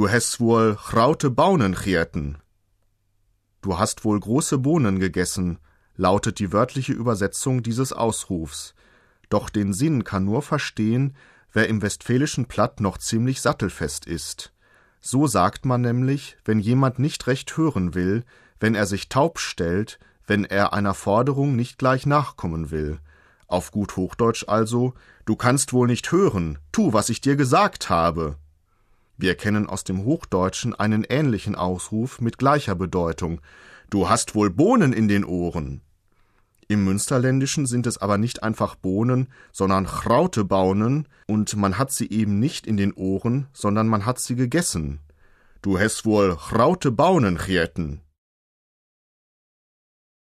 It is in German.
Du hast wohl chraute Baunen chierten. Du hast wohl große Bohnen gegessen, lautet die wörtliche Übersetzung dieses Ausrufs. Doch den Sinn kann nur verstehen, wer im westfälischen Platt noch ziemlich sattelfest ist. So sagt man nämlich, wenn jemand nicht recht hören will, wenn er sich taub stellt, wenn er einer Forderung nicht gleich nachkommen will. Auf gut Hochdeutsch also, du kannst wohl nicht hören, tu, was ich dir gesagt habe. Wir kennen aus dem Hochdeutschen einen ähnlichen Ausruf mit gleicher Bedeutung. Du hast wohl Bohnen in den Ohren. Im Münsterländischen sind es aber nicht einfach Bohnen, sondern Chrautebaunen, und man hat sie eben nicht in den Ohren, sondern man hat sie gegessen. Du hast wohl Chrautebaunen chierten.